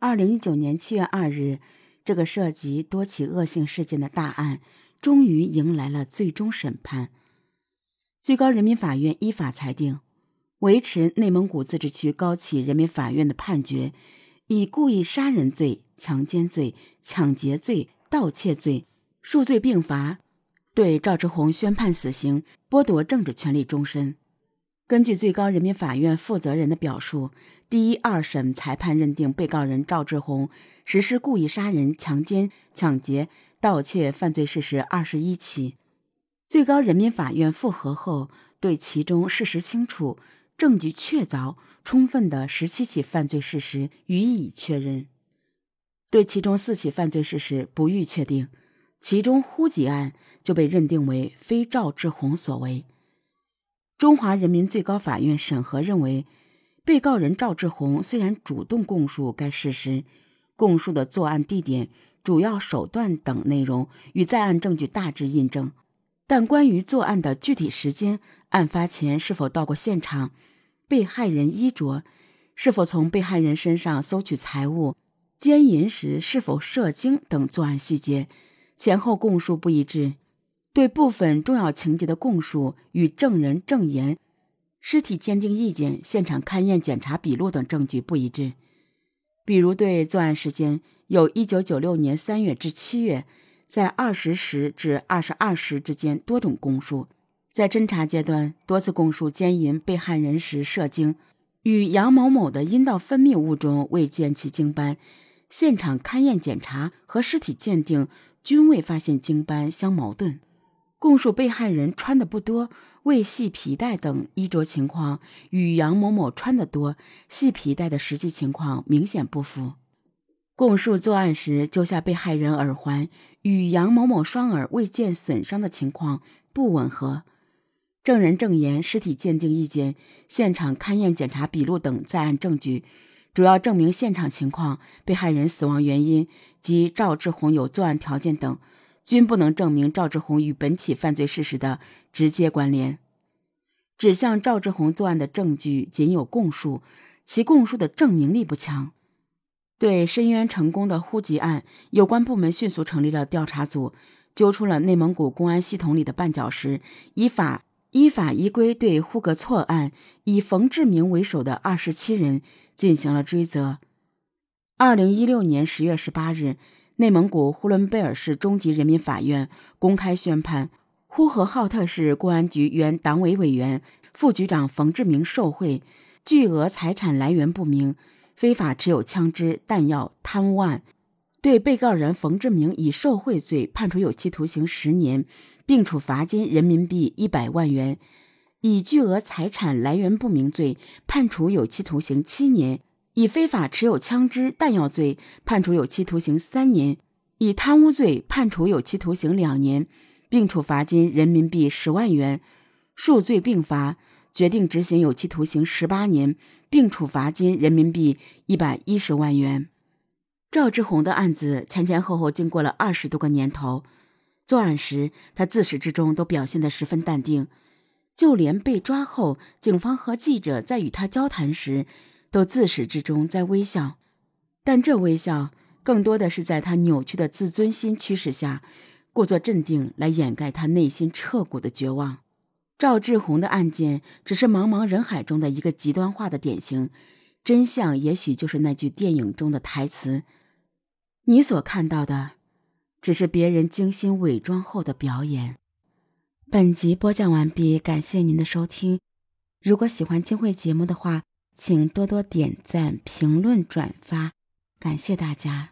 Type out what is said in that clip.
二零一九年七月二日，这个涉及多起恶性事件的大案终于迎来了最终审判。最高人民法院依法裁定，维持内蒙古自治区高级人民法院的判决，以故意杀人罪、强奸罪、抢劫罪、盗窃罪数罪并罚，对赵志红宣判死刑，剥夺政治权利终身。根据最高人民法院负责人的表述。第一、二审裁判认定，被告人赵志红实施故意杀人、强奸、抢劫、盗窃犯罪事实二十一起。最高人民法院复核后，对其中事实清楚、证据确凿、充分的十七起犯罪事实予以确认，对其中四起犯罪事实不予确定。其中呼吉案就被认定为非赵志红所为。中华人民最高法院审核认为。被告人赵志红虽然主动供述该事实，供述的作案地点、主要手段等内容与在案证据大致印证，但关于作案的具体时间、案发前是否到过现场、被害人衣着、是否从被害人身上搜取财物、奸淫时是否射精等作案细节，前后供述不一致，对部分重要情节的供述与证人证言。尸体鉴定意见、现场勘验检查笔录等证据不一致，比如对作案时间有一九九六年三月至七月，在二十时至二十二时之间多种供述，在侦查阶段多次供述奸淫被害人时射精，与杨某某的阴道分泌物中未见其精斑，现场勘验检查和尸体鉴定均未发现精斑相矛盾，供述被害人穿的不多。未系皮带等衣着情况与杨某某穿的多、系皮带的实际情况明显不符。供述作案时揪下被害人耳环与杨某某双耳未见损伤的情况不吻合。证人证言、尸体鉴定意见、现场勘验检查笔录等在案证据，主要证明现场情况、被害人死亡原因及赵志红有作案条件等。均不能证明赵志红与本起犯罪事实的直接关联，指向赵志红作案的证据仅有供述，其供述的证明力不强。对申冤成功的呼吉案，有关部门迅速成立了调查组，揪出了内蒙古公安系统里的绊脚石，依法依法依规对呼格错案以冯志明为首的二十七人进行了追责。二零一六年十月十八日。内蒙古呼伦贝尔市中级人民法院公开宣判：呼和浩特市公安局原党委委员、副局长冯志明受贿，巨额财产来源不明，非法持有枪支弹药贪污案，对被告人冯志明以受贿罪判处有期徒刑十年，并处罚金人民币一百万元；以巨额财产来源不明罪判处有期徒刑七年。以非法持有枪支弹药罪判处有期徒刑三年，以贪污罪判处有期徒刑两年，并处罚金人民币十万元，数罪并罚，决定执行有期徒刑十八年，并处罚金人民币一百一十万元。赵志红的案子前前后后经过了二十多个年头，作案时他自始至终都表现得十分淡定，就连被抓后，警方和记者在与他交谈时。都自始至终在微笑，但这微笑更多的是在他扭曲的自尊心驱使下，故作镇定来掩盖他内心彻骨的绝望。赵志红的案件只是茫茫人海中的一个极端化的典型，真相也许就是那句电影中的台词：“你所看到的，只是别人精心伪装后的表演。”本集播讲完毕，感谢您的收听。如果喜欢金慧节目的话，请多多点赞、评论、转发，感谢大家。